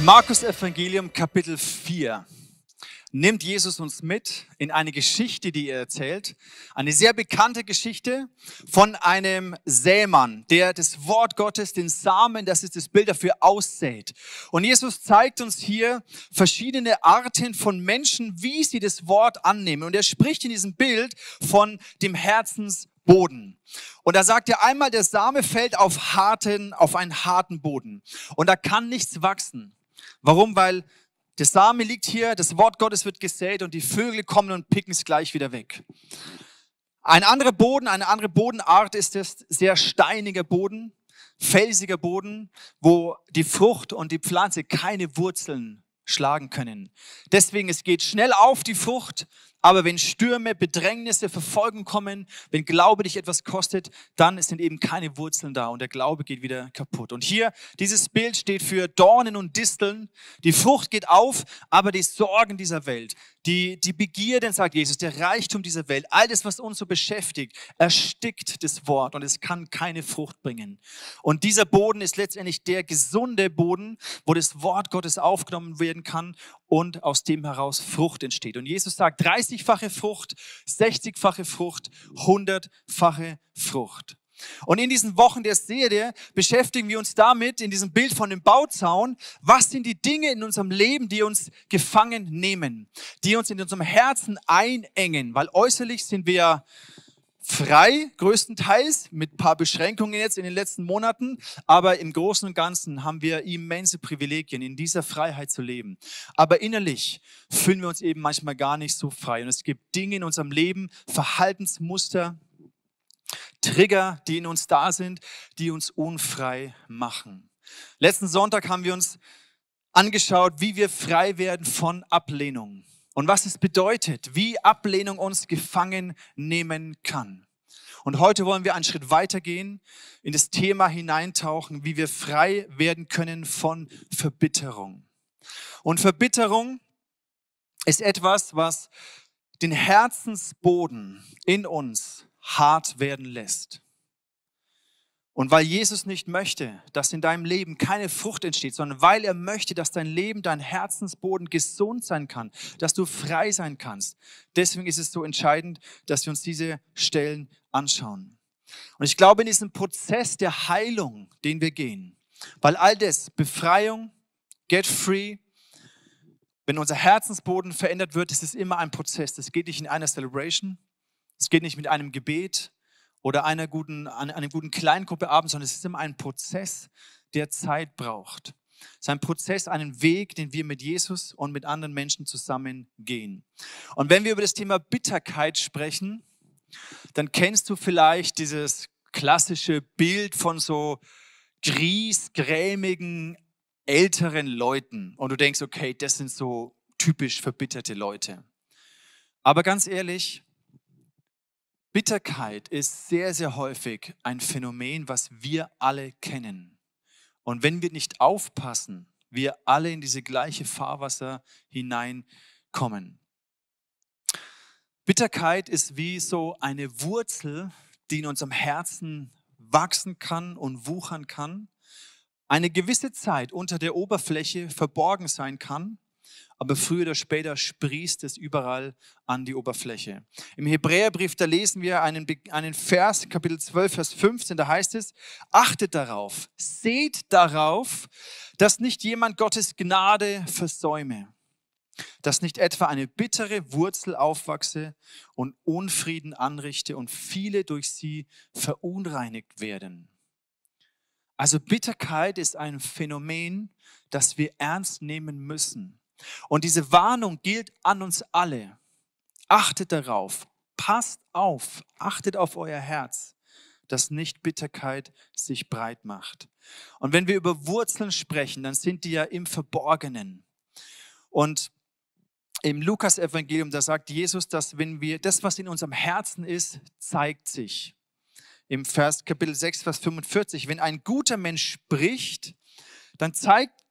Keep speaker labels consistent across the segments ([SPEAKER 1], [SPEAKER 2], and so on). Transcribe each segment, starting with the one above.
[SPEAKER 1] Im Markus Evangelium Kapitel 4 nimmt Jesus uns mit in eine Geschichte, die er erzählt. Eine sehr bekannte Geschichte von einem Sämann, der das Wort Gottes, den Samen, das ist das Bild dafür, aussät. Und Jesus zeigt uns hier verschiedene Arten von Menschen, wie sie das Wort annehmen. Und er spricht in diesem Bild von dem Herzensboden. Und da sagt er einmal, der Same fällt auf harten, auf einen harten Boden. Und da kann nichts wachsen. Warum? Weil der Same liegt hier, das Wort Gottes wird gesät und die Vögel kommen und picken es gleich wieder weg. Ein anderer Boden, eine andere Bodenart ist das sehr steiniger Boden, felsiger Boden, wo die Frucht und die Pflanze keine Wurzeln schlagen können. Deswegen, es geht schnell auf die Frucht, aber wenn Stürme, Bedrängnisse, Verfolgung kommen, wenn Glaube dich etwas kostet, dann sind eben keine Wurzeln da und der Glaube geht wieder kaputt. Und hier, dieses Bild steht für Dornen und Disteln. Die Frucht geht auf, aber die Sorgen dieser Welt, die, die Begierden, sagt Jesus, der Reichtum dieser Welt, all das, was uns so beschäftigt, erstickt das Wort und es kann keine Frucht bringen. Und dieser Boden ist letztendlich der gesunde Boden, wo das Wort Gottes aufgenommen werden kann und aus dem heraus Frucht entsteht. Und Jesus sagt 30-fache Frucht, 60-fache Frucht, 100-fache Frucht. Und in diesen Wochen der Serie beschäftigen wir uns damit, in diesem Bild von dem Bauzaun, was sind die Dinge in unserem Leben, die uns gefangen nehmen, die uns in unserem Herzen einengen, weil äußerlich sind wir frei, größtenteils, mit ein paar Beschränkungen jetzt in den letzten Monaten, aber im Großen und Ganzen haben wir immense Privilegien, in dieser Freiheit zu leben. Aber innerlich fühlen wir uns eben manchmal gar nicht so frei. Und es gibt Dinge in unserem Leben, Verhaltensmuster, Trigger, die in uns da sind, die uns unfrei machen. Letzten Sonntag haben wir uns angeschaut, wie wir frei werden von Ablehnung und was es bedeutet, wie Ablehnung uns gefangen nehmen kann. Und heute wollen wir einen Schritt weitergehen, in das Thema hineintauchen, wie wir frei werden können von Verbitterung. Und Verbitterung ist etwas, was den Herzensboden in uns hart werden lässt. Und weil Jesus nicht möchte, dass in deinem Leben keine Frucht entsteht, sondern weil er möchte, dass dein Leben, dein Herzensboden gesund sein kann, dass du frei sein kannst. Deswegen ist es so entscheidend, dass wir uns diese Stellen anschauen. Und ich glaube, in diesem Prozess der Heilung, den wir gehen, weil all das, Befreiung, get free, wenn unser Herzensboden verändert wird, ist es immer ein Prozess. Das geht nicht in einer Celebration, es geht nicht mit einem Gebet oder einer guten, einer guten Kleingruppe abends, sondern es ist immer ein Prozess, der Zeit braucht. Es ist ein Prozess, einen Weg, den wir mit Jesus und mit anderen Menschen zusammen gehen. Und wenn wir über das Thema Bitterkeit sprechen, dann kennst du vielleicht dieses klassische Bild von so griesgrämigen älteren Leuten. Und du denkst, okay, das sind so typisch verbitterte Leute. Aber ganz ehrlich, Bitterkeit ist sehr, sehr häufig ein Phänomen, was wir alle kennen. Und wenn wir nicht aufpassen, wir alle in diese gleiche Fahrwasser hineinkommen. Bitterkeit ist wie so eine Wurzel, die in unserem Herzen wachsen kann und wuchern kann, eine gewisse Zeit unter der Oberfläche verborgen sein kann aber früher oder später sprießt es überall an die Oberfläche. Im Hebräerbrief, da lesen wir einen, einen Vers, Kapitel 12, Vers 15, da heißt es, achtet darauf, seht darauf, dass nicht jemand Gottes Gnade versäume, dass nicht etwa eine bittere Wurzel aufwachse und Unfrieden anrichte und viele durch sie verunreinigt werden. Also Bitterkeit ist ein Phänomen, das wir ernst nehmen müssen. Und diese Warnung gilt an uns alle. Achtet darauf, passt auf, achtet auf euer Herz, dass nicht Bitterkeit sich breit macht. Und wenn wir über Wurzeln sprechen, dann sind die ja im Verborgenen. Und im Lukas-Evangelium, da sagt Jesus, dass wenn wir das, was in unserem Herzen ist, zeigt sich. Im Vers Kapitel 6, Vers 45, wenn ein guter Mensch spricht, dann zeigt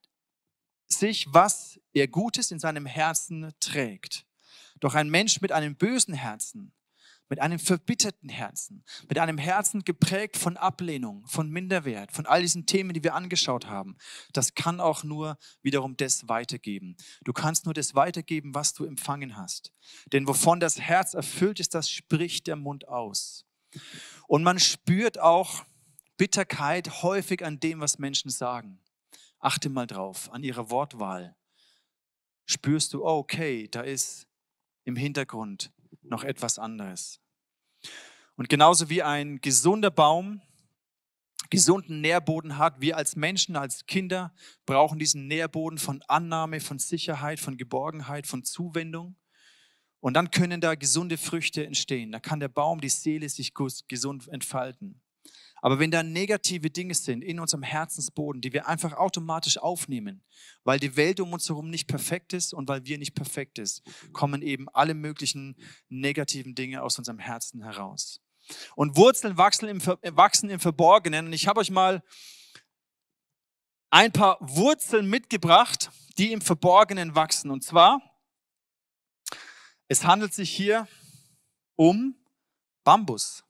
[SPEAKER 1] sich, was er Gutes in seinem Herzen trägt. Doch ein Mensch mit einem bösen Herzen mit einem verbitterten Herzen, mit einem Herzen geprägt von Ablehnung, von Minderwert, von all diesen Themen, die wir angeschaut haben, das kann auch nur wiederum das weitergeben. Du kannst nur das weitergeben, was du empfangen hast. Denn wovon das Herz erfüllt ist, das spricht der Mund aus. Und man spürt auch Bitterkeit häufig an dem, was Menschen sagen. Achte mal drauf, an ihrer Wortwahl. Spürst du, oh, okay, da ist im Hintergrund noch etwas anderes. Und genauso wie ein gesunder Baum gesunden Nährboden hat, wir als Menschen, als Kinder brauchen diesen Nährboden von Annahme, von Sicherheit, von Geborgenheit, von Zuwendung. Und dann können da gesunde Früchte entstehen. Da kann der Baum, die Seele sich gesund entfalten. Aber wenn da negative Dinge sind in unserem Herzensboden, die wir einfach automatisch aufnehmen, weil die Welt um uns herum nicht perfekt ist und weil wir nicht perfekt ist, kommen eben alle möglichen negativen Dinge aus unserem Herzen heraus. Und Wurzeln wachsen im, wachsen im Verborgenen. Und ich habe euch mal ein paar Wurzeln mitgebracht, die im Verborgenen wachsen. Und zwar, es handelt sich hier um Bambus.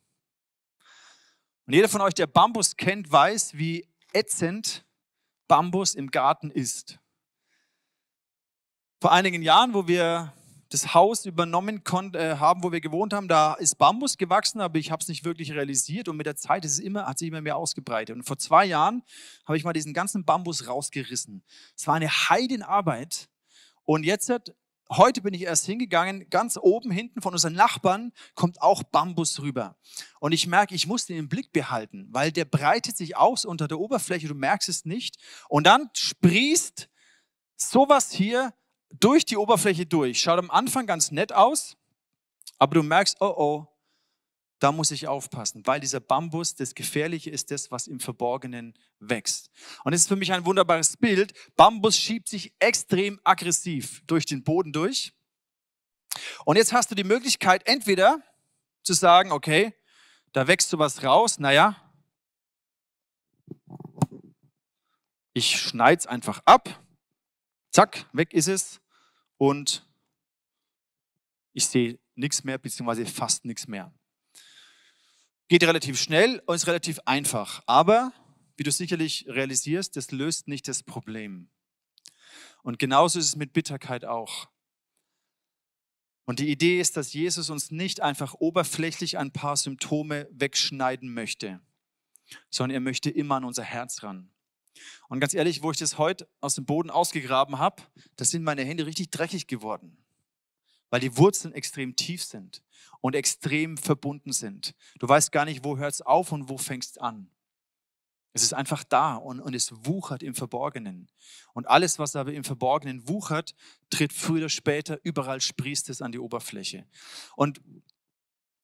[SPEAKER 1] Und jeder von euch, der Bambus kennt, weiß, wie ätzend Bambus im Garten ist. Vor einigen Jahren, wo wir das Haus übernommen äh, haben, wo wir gewohnt haben, da ist Bambus gewachsen, aber ich habe es nicht wirklich realisiert und mit der Zeit ist es immer, hat sich immer mehr ausgebreitet. Und vor zwei Jahren habe ich mal diesen ganzen Bambus rausgerissen. Es war eine Heidenarbeit und jetzt hat heute bin ich erst hingegangen, ganz oben hinten von unseren Nachbarn kommt auch Bambus rüber. Und ich merke, ich muss den im Blick behalten, weil der breitet sich aus unter der Oberfläche, du merkst es nicht. Und dann sprießt sowas hier durch die Oberfläche durch. Schaut am Anfang ganz nett aus, aber du merkst, oh oh, da muss ich aufpassen, weil dieser Bambus, das Gefährliche ist das, was im Verborgenen wächst. Und es ist für mich ein wunderbares Bild. Bambus schiebt sich extrem aggressiv durch den Boden durch. Und jetzt hast du die Möglichkeit, entweder zu sagen, okay, da wächst so was raus, naja, ich schneide es einfach ab, zack, weg ist es und ich sehe nichts mehr, beziehungsweise fast nichts mehr. Geht relativ schnell und ist relativ einfach. Aber, wie du sicherlich realisierst, das löst nicht das Problem. Und genauso ist es mit Bitterkeit auch. Und die Idee ist, dass Jesus uns nicht einfach oberflächlich ein paar Symptome wegschneiden möchte, sondern er möchte immer an unser Herz ran. Und ganz ehrlich, wo ich das heute aus dem Boden ausgegraben habe, da sind meine Hände richtig dreckig geworden weil die Wurzeln extrem tief sind und extrem verbunden sind. Du weißt gar nicht, wo hört es auf und wo fängst an. Es ist einfach da und, und es wuchert im Verborgenen. Und alles, was aber im Verborgenen wuchert, tritt früher oder später, überall sprießt es an die Oberfläche. Und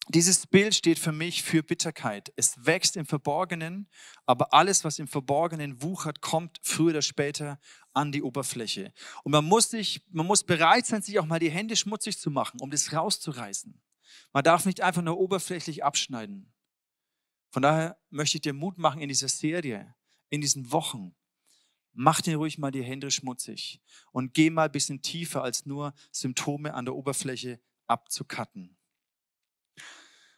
[SPEAKER 1] dieses Bild steht für mich für Bitterkeit. Es wächst im Verborgenen, aber alles, was im Verborgenen wuchert, kommt früher oder später an die Oberfläche. Und man muss, sich, man muss bereit sein, sich auch mal die Hände schmutzig zu machen, um das rauszureißen. Man darf nicht einfach nur oberflächlich abschneiden. Von daher möchte ich dir Mut machen in dieser Serie, in diesen Wochen. Mach dir ruhig mal die Hände schmutzig und geh mal ein bisschen tiefer, als nur Symptome an der Oberfläche abzukatten.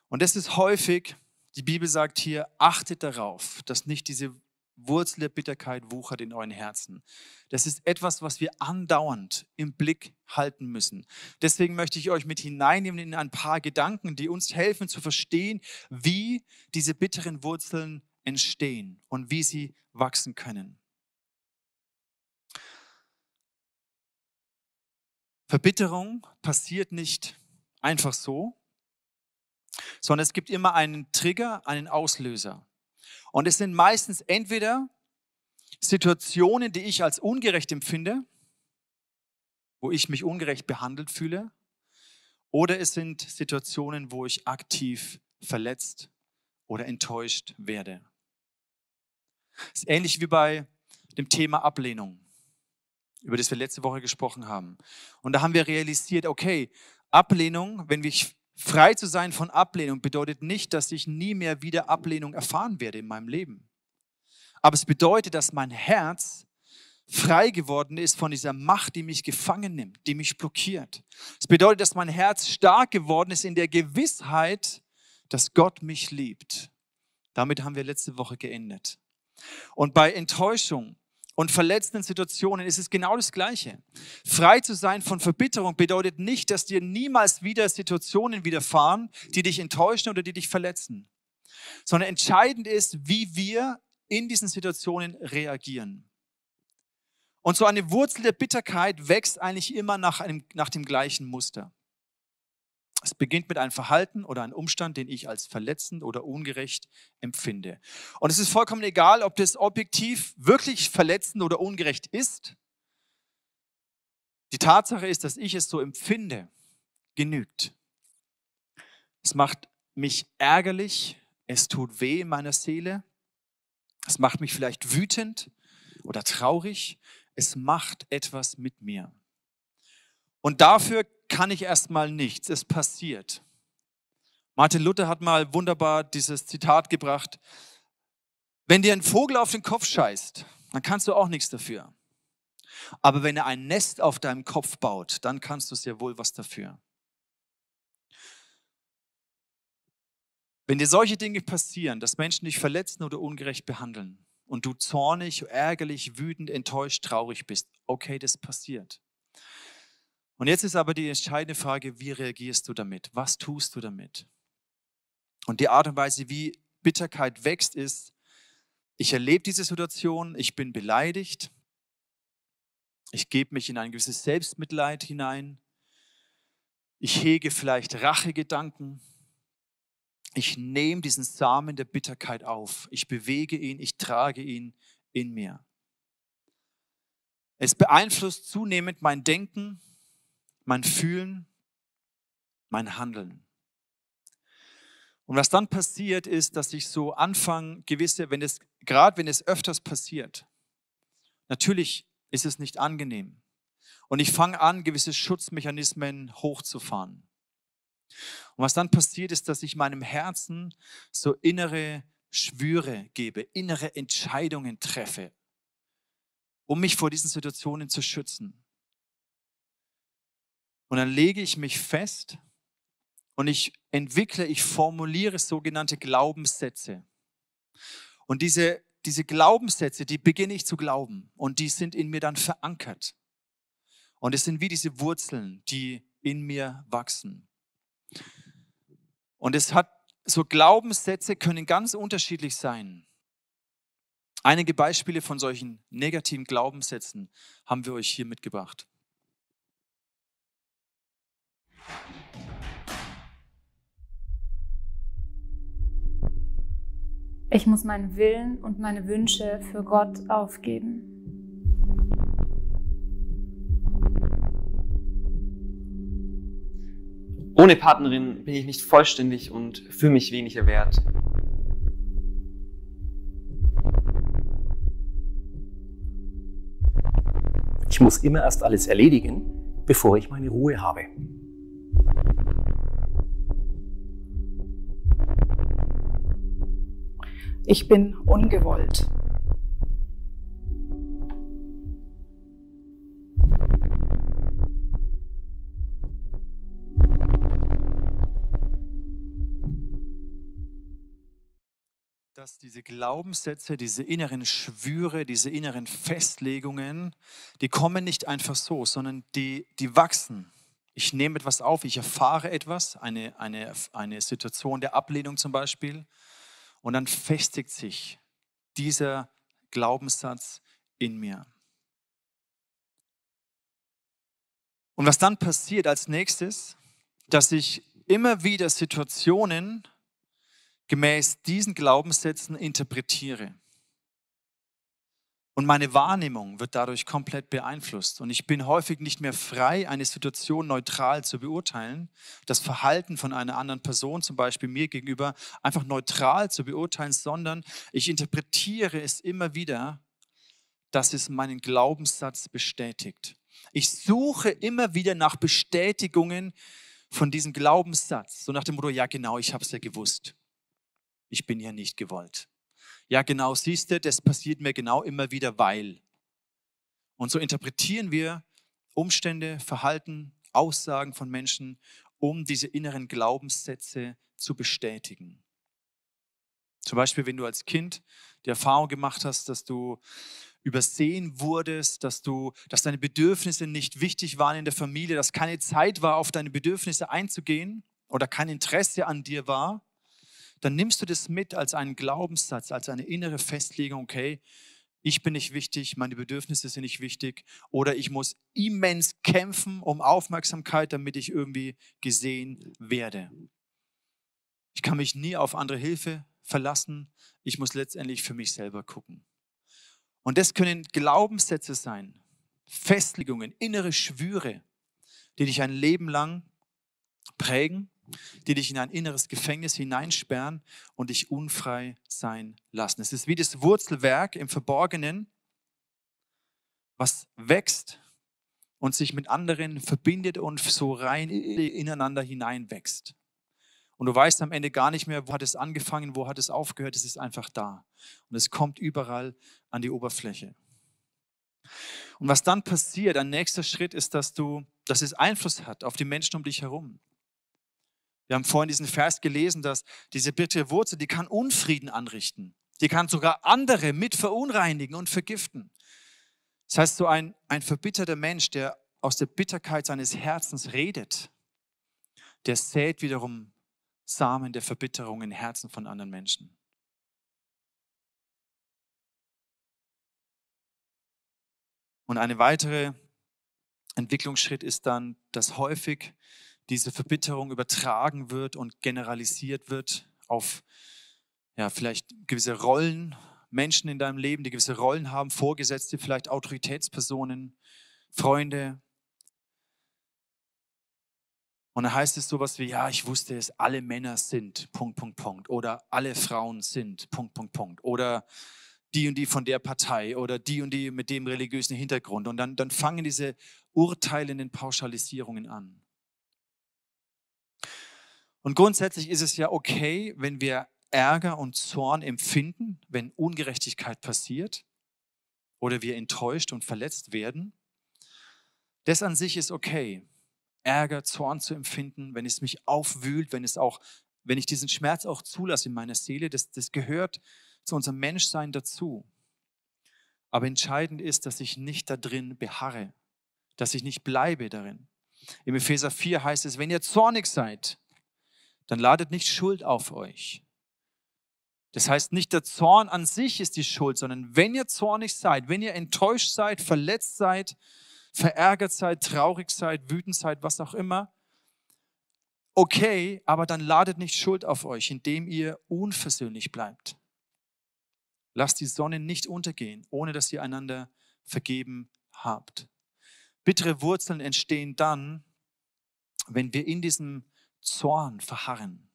[SPEAKER 1] Und das ist häufig, die Bibel sagt hier, achtet darauf, dass nicht diese Wurzel der Bitterkeit wuchert in euren Herzen. Das ist etwas, was wir andauernd im Blick halten müssen. Deswegen möchte ich euch mit hineinnehmen in ein paar Gedanken, die uns helfen zu verstehen, wie diese bitteren Wurzeln entstehen und wie sie wachsen können. Verbitterung passiert nicht einfach so, sondern es gibt immer einen Trigger, einen Auslöser. Und es sind meistens entweder Situationen, die ich als ungerecht empfinde, wo ich mich ungerecht behandelt fühle, oder es sind Situationen, wo ich aktiv verletzt oder enttäuscht werde. Es ist ähnlich wie bei dem Thema Ablehnung, über das wir letzte Woche gesprochen haben. Und da haben wir realisiert, okay, Ablehnung, wenn ich Frei zu sein von Ablehnung bedeutet nicht, dass ich nie mehr wieder Ablehnung erfahren werde in meinem Leben. Aber es bedeutet, dass mein Herz frei geworden ist von dieser Macht, die mich gefangen nimmt, die mich blockiert. Es bedeutet, dass mein Herz stark geworden ist in der Gewissheit, dass Gott mich liebt. Damit haben wir letzte Woche geendet. Und bei Enttäuschung und verletzenden Situationen ist es genau das Gleiche. Frei zu sein von Verbitterung bedeutet nicht, dass dir niemals wieder Situationen widerfahren, die dich enttäuschen oder die dich verletzen, sondern entscheidend ist, wie wir in diesen Situationen reagieren. Und so eine Wurzel der Bitterkeit wächst eigentlich immer nach, einem, nach dem gleichen Muster. Es beginnt mit einem Verhalten oder einem Umstand, den ich als verletzend oder ungerecht empfinde. Und es ist vollkommen egal, ob das objektiv wirklich verletzend oder ungerecht ist. Die Tatsache ist, dass ich es so empfinde, genügt. Es macht mich ärgerlich, es tut weh in meiner Seele, es macht mich vielleicht wütend oder traurig, es macht etwas mit mir. Und dafür kann ich erstmal nichts. Es passiert. Martin Luther hat mal wunderbar dieses Zitat gebracht. Wenn dir ein Vogel auf den Kopf scheißt, dann kannst du auch nichts dafür. Aber wenn er ein Nest auf deinem Kopf baut, dann kannst du sehr wohl was dafür. Wenn dir solche Dinge passieren, dass Menschen dich verletzen oder ungerecht behandeln und du zornig, ärgerlich, wütend, enttäuscht, traurig bist, okay, das passiert. Und jetzt ist aber die entscheidende Frage, wie reagierst du damit? Was tust du damit? Und die Art und Weise, wie Bitterkeit wächst, ist, ich erlebe diese Situation, ich bin beleidigt, ich gebe mich in ein gewisses Selbstmitleid hinein, ich hege vielleicht Rachegedanken, ich nehme diesen Samen der Bitterkeit auf, ich bewege ihn, ich trage ihn in mir. Es beeinflusst zunehmend mein Denken, mein Fühlen, mein Handeln. Und was dann passiert ist, dass ich so anfange, gewisse, wenn es, gerade wenn es öfters passiert, natürlich ist es nicht angenehm. Und ich fange an, gewisse Schutzmechanismen hochzufahren. Und was dann passiert ist, dass ich meinem Herzen so innere Schwüre gebe, innere Entscheidungen treffe, um mich vor diesen Situationen zu schützen. Und dann lege ich mich fest und ich entwickle, ich formuliere sogenannte Glaubenssätze. Und diese, diese Glaubenssätze, die beginne ich zu glauben und die sind in mir dann verankert. Und es sind wie diese Wurzeln, die in mir wachsen. Und es hat so Glaubenssätze können ganz unterschiedlich sein. Einige Beispiele von solchen negativen Glaubenssätzen haben wir euch hier mitgebracht.
[SPEAKER 2] Ich muss meinen Willen und meine Wünsche für Gott aufgeben.
[SPEAKER 3] Ohne Partnerin bin ich nicht vollständig und fühle mich weniger wert.
[SPEAKER 4] Ich muss immer erst alles erledigen, bevor ich meine Ruhe habe.
[SPEAKER 5] Ich bin ungewollt.
[SPEAKER 1] dass diese Glaubenssätze, diese inneren Schwüre, diese inneren Festlegungen, die kommen nicht einfach so, sondern die, die wachsen. Ich nehme etwas auf, ich erfahre etwas, eine, eine, eine Situation der Ablehnung zum Beispiel, und dann festigt sich dieser Glaubenssatz in mir. Und was dann passiert als nächstes, dass ich immer wieder Situationen gemäß diesen Glaubenssätzen interpretiere. Und meine Wahrnehmung wird dadurch komplett beeinflusst. Und ich bin häufig nicht mehr frei, eine Situation neutral zu beurteilen, das Verhalten von einer anderen Person, zum Beispiel mir gegenüber, einfach neutral zu beurteilen, sondern ich interpretiere es immer wieder, dass es meinen Glaubenssatz bestätigt. Ich suche immer wieder nach Bestätigungen von diesem Glaubenssatz, so nach dem Motto, ja genau, ich habe es ja gewusst. Ich bin ja nicht gewollt. Ja, genau, siehst du, das passiert mir genau immer wieder, weil. Und so interpretieren wir Umstände, Verhalten, Aussagen von Menschen, um diese inneren Glaubenssätze zu bestätigen. Zum Beispiel, wenn du als Kind die Erfahrung gemacht hast, dass du übersehen wurdest, dass du, dass deine Bedürfnisse nicht wichtig waren in der Familie, dass keine Zeit war, auf deine Bedürfnisse einzugehen oder kein Interesse an dir war, dann nimmst du das mit als einen Glaubenssatz, als eine innere Festlegung, okay, ich bin nicht wichtig, meine Bedürfnisse sind nicht wichtig oder ich muss immens kämpfen um Aufmerksamkeit, damit ich irgendwie gesehen werde. Ich kann mich nie auf andere Hilfe verlassen, ich muss letztendlich für mich selber gucken. Und das können Glaubenssätze sein, Festlegungen, innere Schwüre, die dich ein Leben lang prägen die dich in ein inneres Gefängnis hineinsperren und dich unfrei sein lassen. Es ist wie das Wurzelwerk im Verborgenen, was wächst und sich mit anderen verbindet und so rein ineinander hineinwächst. Und du weißt am Ende gar nicht mehr, wo hat es angefangen, wo hat es aufgehört, es ist einfach da. Und es kommt überall an die Oberfläche. Und was dann passiert, ein nächster Schritt ist, dass du, dass es Einfluss hat auf die Menschen um dich herum. Wir haben vorhin diesen Vers gelesen, dass diese bittere Wurzel, die kann Unfrieden anrichten. Die kann sogar andere mit verunreinigen und vergiften. Das heißt, so ein, ein verbitterter Mensch, der aus der Bitterkeit seines Herzens redet, der sät wiederum Samen der Verbitterung in Herzen von anderen Menschen. Und eine weitere Entwicklungsschritt ist dann, dass häufig diese Verbitterung übertragen wird und generalisiert wird auf ja, vielleicht gewisse Rollen, Menschen in deinem Leben, die gewisse Rollen haben, Vorgesetzte, vielleicht Autoritätspersonen, Freunde. Und da heißt es sowas wie, ja, ich wusste es, alle Männer sind, Punkt, Punkt, Punkt. Oder alle Frauen sind, Punkt, Punkt, Punkt. Oder die und die von der Partei oder die und die mit dem religiösen Hintergrund. Und dann, dann fangen diese urteilenden Pauschalisierungen an. Und grundsätzlich ist es ja okay, wenn wir Ärger und Zorn empfinden, wenn Ungerechtigkeit passiert oder wir enttäuscht und verletzt werden. Das an sich ist okay. Ärger, Zorn zu empfinden, wenn es mich aufwühlt, wenn es auch, wenn ich diesen Schmerz auch zulasse in meiner Seele, das, das gehört zu unserem Menschsein dazu. Aber entscheidend ist, dass ich nicht da drin beharre, dass ich nicht bleibe darin. Im Epheser 4 heißt es, wenn ihr zornig seid, dann ladet nicht Schuld auf euch. Das heißt, nicht der Zorn an sich ist die Schuld, sondern wenn ihr zornig seid, wenn ihr enttäuscht seid, verletzt seid, verärgert seid, traurig seid, wütend seid, was auch immer, okay, aber dann ladet nicht Schuld auf euch, indem ihr unversöhnlich bleibt. Lasst die Sonne nicht untergehen, ohne dass ihr einander vergeben habt. Bittere Wurzeln entstehen dann, wenn wir in diesem Zorn verharren.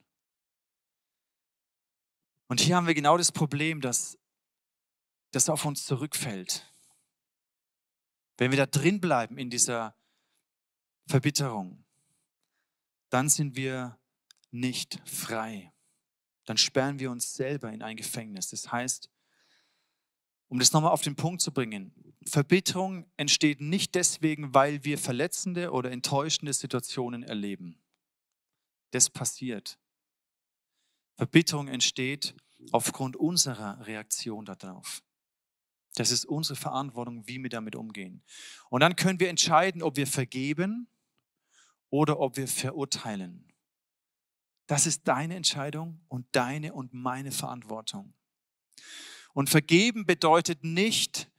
[SPEAKER 1] Und hier haben wir genau das Problem, dass das auf uns zurückfällt. Wenn wir da drin bleiben in dieser Verbitterung, dann sind wir nicht frei. Dann sperren wir uns selber in ein Gefängnis. Das heißt, um das nochmal auf den Punkt zu bringen, Verbitterung entsteht nicht deswegen, weil wir verletzende oder enttäuschende Situationen erleben das passiert. Verbitterung entsteht aufgrund unserer Reaktion darauf. Das ist unsere Verantwortung, wie wir damit umgehen. Und dann können wir entscheiden, ob wir vergeben oder ob wir verurteilen. Das ist deine Entscheidung und deine und meine Verantwortung. Und vergeben bedeutet nicht,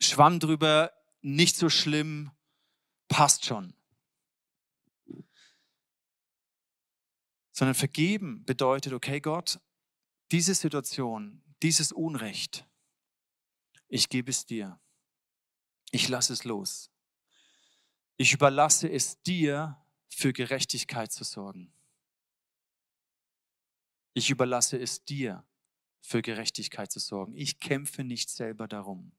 [SPEAKER 1] Schwamm drüber, nicht so schlimm, passt schon. Sondern vergeben bedeutet, okay Gott, diese Situation, dieses Unrecht, ich gebe es dir. Ich lasse es los. Ich überlasse es dir, für Gerechtigkeit zu sorgen. Ich überlasse es dir, für Gerechtigkeit zu sorgen. Ich kämpfe nicht selber darum.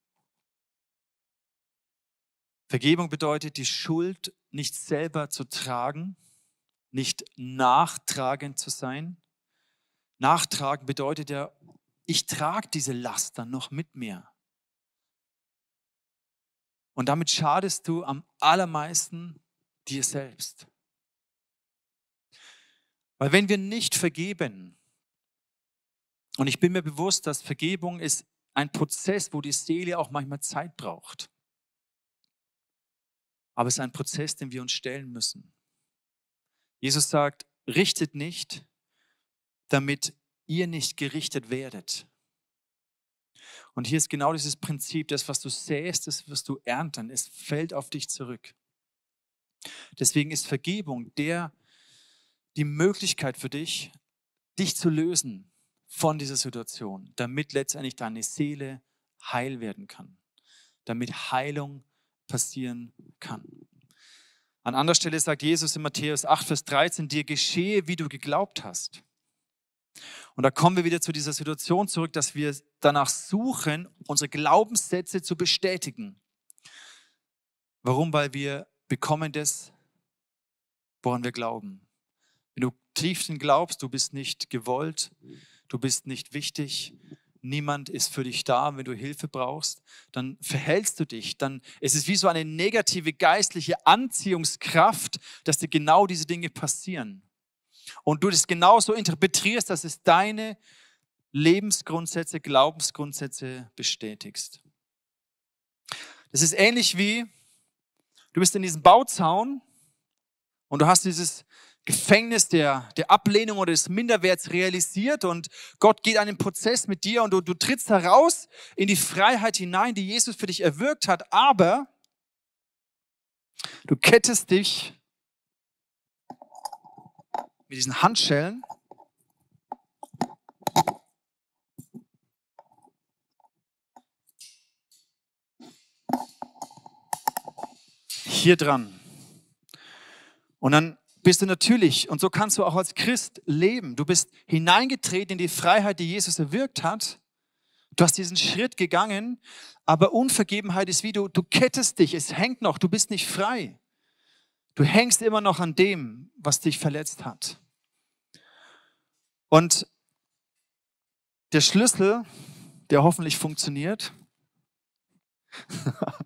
[SPEAKER 1] Vergebung bedeutet, die Schuld nicht selber zu tragen, nicht nachtragend zu sein. Nachtragen bedeutet ja, ich trage diese Last dann noch mit mir. Und damit schadest du am allermeisten dir selbst. Weil wenn wir nicht vergeben, und ich bin mir bewusst, dass Vergebung ist ein Prozess, wo die Seele auch manchmal Zeit braucht. Aber es ist ein Prozess, den wir uns stellen müssen. Jesus sagt, richtet nicht, damit ihr nicht gerichtet werdet. Und hier ist genau dieses Prinzip, das, was du säst, das wirst du ernten. Es fällt auf dich zurück. Deswegen ist Vergebung der, die Möglichkeit für dich, dich zu lösen von dieser Situation, damit letztendlich deine Seele heil werden kann, damit Heilung passieren kann. An anderer Stelle sagt Jesus in Matthäus 8, Vers 13, dir geschehe, wie du geglaubt hast. Und da kommen wir wieder zu dieser Situation zurück, dass wir danach suchen, unsere Glaubenssätze zu bestätigen. Warum? Weil wir bekommen das, woran wir glauben. Wenn du tiefsten glaubst, du bist nicht gewollt, du bist nicht wichtig, niemand ist für dich da, wenn du Hilfe brauchst, dann verhältst du dich, dann ist es wie so eine negative geistliche Anziehungskraft, dass dir genau diese Dinge passieren. Und du das genauso interpretierst, dass es deine Lebensgrundsätze, Glaubensgrundsätze bestätigst. Das ist ähnlich wie, du bist in diesem Bauzaun und du hast dieses Gefängnis der, der Ablehnung oder des Minderwerts realisiert und Gott geht einen Prozess mit dir und du, du trittst heraus in die Freiheit hinein, die Jesus für dich erwirkt hat, aber du kettest dich mit diesen Handschellen hier dran. Und dann bist du natürlich, und so kannst du auch als Christ leben. Du bist hineingetreten in die Freiheit, die Jesus erwirkt hat. Du hast diesen Schritt gegangen, aber Unvergebenheit ist wie du, du kettest dich, es hängt noch, du bist nicht frei. Du hängst immer noch an dem, was dich verletzt hat. Und der Schlüssel, der hoffentlich funktioniert,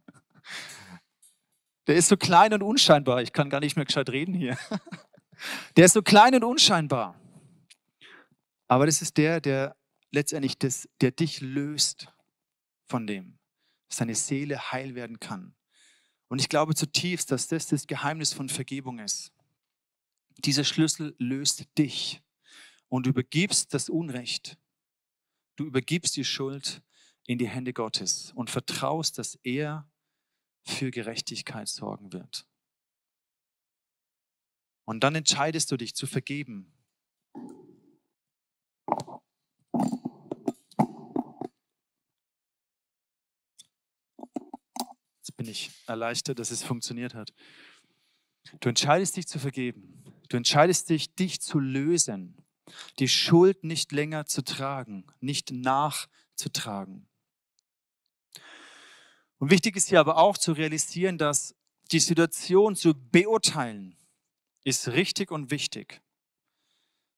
[SPEAKER 1] Der ist so klein und unscheinbar. Ich kann gar nicht mehr gescheit reden hier. Der ist so klein und unscheinbar. Aber das ist der, der letztendlich das, der dich löst von dem, dass deine Seele heil werden kann. Und ich glaube zutiefst, dass das das Geheimnis von Vergebung ist. Dieser Schlüssel löst dich und du übergibst das Unrecht. Du übergibst die Schuld in die Hände Gottes und vertraust, dass er für Gerechtigkeit sorgen wird. Und dann entscheidest du dich zu vergeben. Jetzt bin ich erleichtert, dass es funktioniert hat. Du entscheidest dich zu vergeben. Du entscheidest dich, dich zu lösen, die Schuld nicht länger zu tragen, nicht nachzutragen. Und wichtig ist hier aber auch zu realisieren, dass die Situation zu beurteilen ist richtig und wichtig.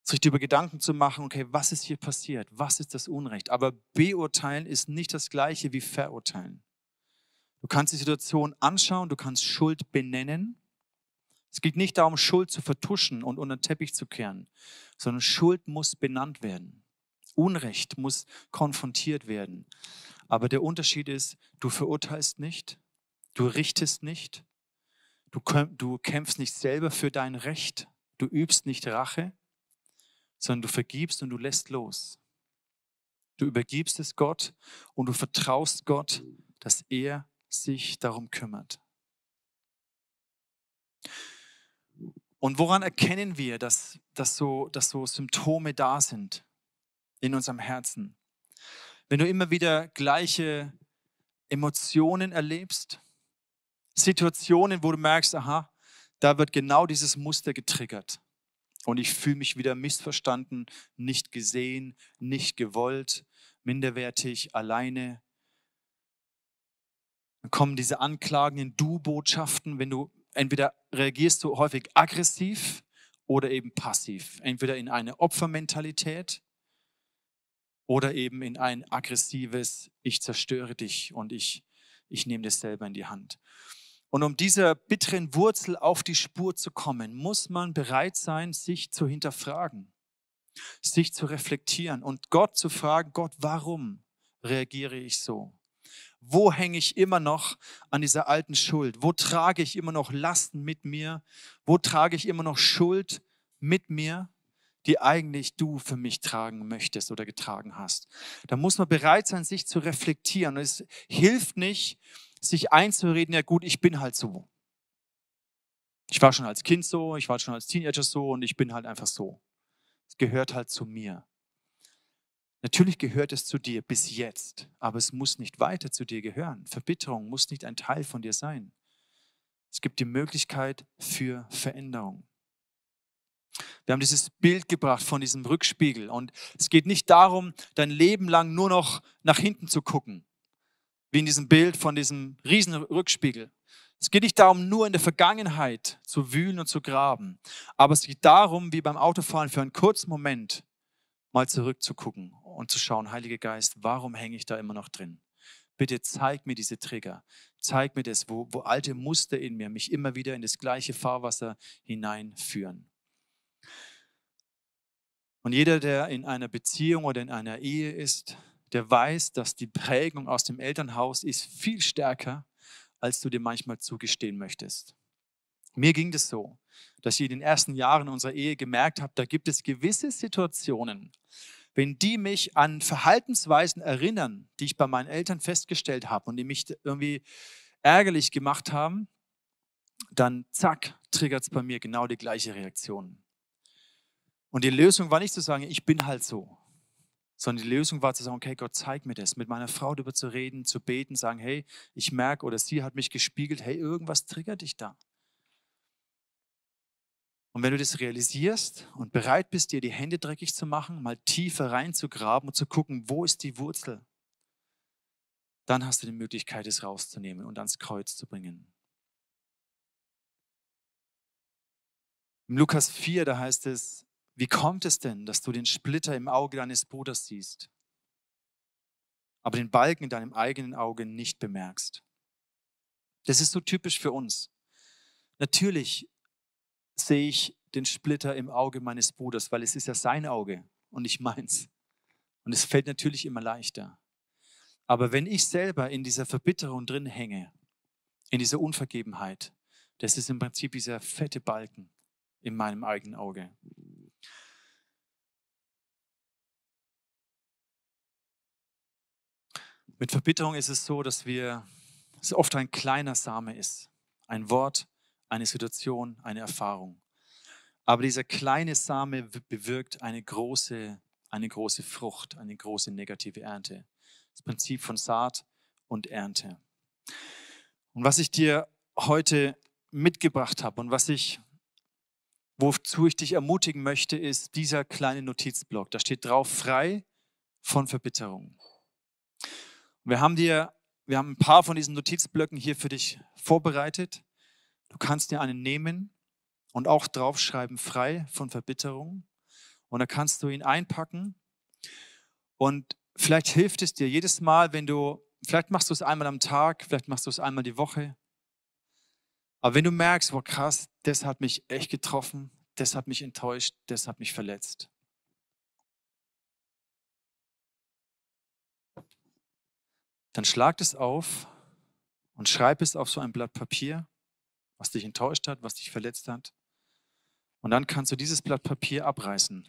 [SPEAKER 1] Sich über Gedanken zu machen, okay, was ist hier passiert? Was ist das Unrecht? Aber beurteilen ist nicht das gleiche wie verurteilen. Du kannst die Situation anschauen, du kannst Schuld benennen. Es geht nicht darum, Schuld zu vertuschen und unter den Teppich zu kehren, sondern Schuld muss benannt werden. Unrecht muss konfrontiert werden. Aber der Unterschied ist, du verurteilst nicht, du richtest nicht, du, du kämpfst nicht selber für dein Recht, du übst nicht Rache, sondern du vergibst und du lässt los. Du übergibst es Gott und du vertraust Gott, dass er sich darum kümmert. Und woran erkennen wir, dass, dass, so, dass so Symptome da sind in unserem Herzen? Wenn du immer wieder gleiche Emotionen erlebst, Situationen, wo du merkst, aha, da wird genau dieses Muster getriggert. Und ich fühle mich wieder missverstanden, nicht gesehen, nicht gewollt, minderwertig, alleine. Dann kommen diese anklagenden Du-Botschaften, wenn du entweder reagierst du häufig aggressiv oder eben passiv. Entweder in eine Opfermentalität oder eben in ein aggressives, ich zerstöre dich und ich ich nehme das selber in die Hand. Und um dieser bitteren Wurzel auf die Spur zu kommen, muss man bereit sein, sich zu hinterfragen, sich zu reflektieren und Gott zu fragen, Gott, warum reagiere ich so? Wo hänge ich immer noch an dieser alten Schuld? Wo trage ich immer noch Lasten mit mir? Wo trage ich immer noch Schuld mit mir, die eigentlich du für mich tragen möchtest oder getragen hast? Da muss man bereit sein, sich zu reflektieren. Es hilft nicht, sich einzureden, ja gut, ich bin halt so. Ich war schon als Kind so, ich war schon als Teenager so und ich bin halt einfach so. Es gehört halt zu mir. Natürlich gehört es zu dir bis jetzt, aber es muss nicht weiter zu dir gehören. Verbitterung muss nicht ein Teil von dir sein. Es gibt die Möglichkeit für Veränderung. Wir haben dieses Bild gebracht von diesem Rückspiegel und es geht nicht darum, dein Leben lang nur noch nach hinten zu gucken wie in diesem Bild von diesem riesen Rückspiegel. Es geht nicht darum, nur in der Vergangenheit zu wühlen und zu graben, aber es geht darum, wie beim Autofahren für einen kurzen Moment mal zurückzugucken und zu schauen, Heiliger Geist, warum hänge ich da immer noch drin? Bitte zeig mir diese Trigger, zeig mir das, wo, wo alte Muster in mir mich immer wieder in das gleiche Fahrwasser hineinführen. Und jeder, der in einer Beziehung oder in einer Ehe ist, der weiß, dass die Prägung aus dem Elternhaus ist viel stärker, als du dir manchmal zugestehen möchtest. Mir ging das so, dass ich in den ersten Jahren unserer Ehe gemerkt habe, da gibt es gewisse Situationen, wenn die mich an Verhaltensweisen erinnern, die ich bei meinen Eltern festgestellt habe und die mich irgendwie ärgerlich gemacht haben, dann zack, triggert es bei mir genau die gleiche Reaktion. Und die Lösung war nicht zu sagen, ich bin halt so, sondern die Lösung war zu sagen, okay, Gott, zeig mir das, mit meiner Frau darüber zu reden, zu beten, sagen, hey, ich merke oder sie hat mich gespiegelt, hey, irgendwas triggert dich da. Und wenn du das realisierst und bereit bist, dir die Hände dreckig zu machen, mal tiefer reinzugraben und zu gucken, wo ist die Wurzel, dann hast du die Möglichkeit, es rauszunehmen und ans Kreuz zu bringen. Im Lukas 4, da heißt es, wie kommt es denn, dass du den Splitter im Auge deines Bruders siehst, aber den Balken in deinem eigenen Auge nicht bemerkst? Das ist so typisch für uns. Natürlich sehe ich den Splitter im Auge meines Bruders, weil es ist ja sein Auge und nicht meins. Und es fällt natürlich immer leichter. Aber wenn ich selber in dieser Verbitterung drin hänge, in dieser Unvergebenheit, das ist im Prinzip dieser fette Balken in meinem eigenen Auge. Mit Verbitterung ist es so, dass wir, es oft ein kleiner Same ist. Ein Wort, eine Situation, eine Erfahrung. Aber dieser kleine Same bewirkt eine große, eine große Frucht, eine große negative Ernte. Das Prinzip von Saat und Ernte. Und was ich dir heute mitgebracht habe und was ich, wozu ich dich ermutigen möchte, ist dieser kleine Notizblock. Da steht drauf, frei von Verbitterung. Wir haben dir, wir haben ein paar von diesen Notizblöcken hier für dich vorbereitet. Du kannst dir einen nehmen und auch draufschreiben, frei von Verbitterung. Und da kannst du ihn einpacken. Und vielleicht hilft es dir jedes Mal, wenn du, vielleicht machst du es einmal am Tag, vielleicht machst du es einmal die Woche. Aber wenn du merkst, wow krass, das hat mich echt getroffen, das hat mich enttäuscht, das hat mich verletzt. Dann schlag es auf und schreib es auf so ein Blatt Papier, was dich enttäuscht hat, was dich verletzt hat. Und dann kannst du dieses Blatt Papier abreißen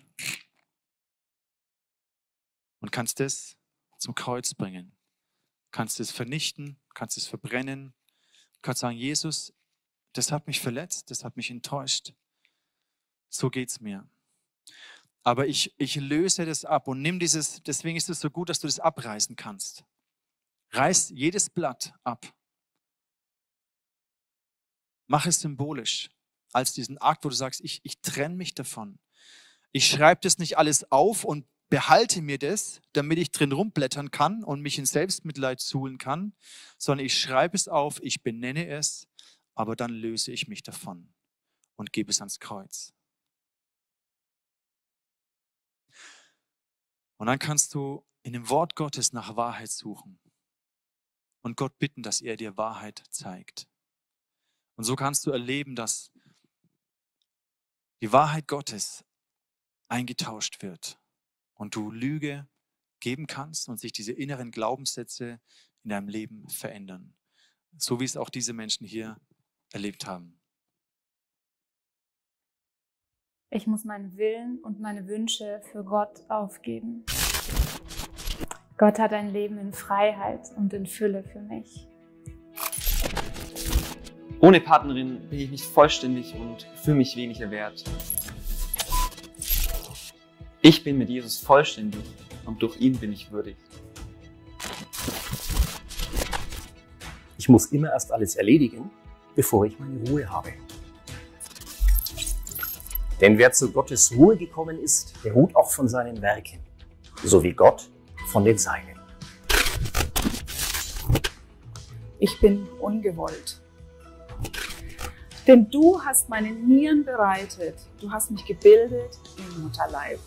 [SPEAKER 1] und kannst es zum Kreuz bringen. Kannst es vernichten, kannst es verbrennen, kannst sagen, Jesus, das hat mich verletzt, das hat mich enttäuscht. So geht es mir. Aber ich, ich löse das ab und nimm dieses, deswegen ist es so gut, dass du das abreißen kannst. Reiß jedes Blatt ab. Mach es symbolisch als diesen Akt, wo du sagst, ich, ich trenne mich davon. Ich schreibe das nicht alles auf und behalte mir das, damit ich drin rumblättern kann und mich in Selbstmitleid suhlen kann, sondern ich schreibe es auf, ich benenne es, aber dann löse ich mich davon und gebe es ans Kreuz. Und dann kannst du in dem Wort Gottes nach Wahrheit suchen. Und Gott bitten, dass er dir Wahrheit zeigt. Und so kannst du erleben, dass die Wahrheit Gottes eingetauscht wird und du Lüge geben kannst und sich diese inneren Glaubenssätze in deinem Leben verändern. So wie es auch diese Menschen hier erlebt haben.
[SPEAKER 2] Ich muss meinen Willen und meine Wünsche für Gott aufgeben. Gott hat ein Leben in Freiheit und in Fülle für mich.
[SPEAKER 3] Ohne Partnerin bin ich nicht vollständig und fühle mich weniger wert. Ich bin mit Jesus vollständig und durch ihn bin ich würdig.
[SPEAKER 4] Ich muss immer erst alles erledigen, bevor ich meine Ruhe habe. Denn wer zu Gottes Ruhe gekommen ist, der ruht auch von seinen Werken, so wie Gott von den Seinen.
[SPEAKER 5] Ich bin ungewollt. Denn du hast meine Nieren bereitet. Du hast mich gebildet im Mutterleib.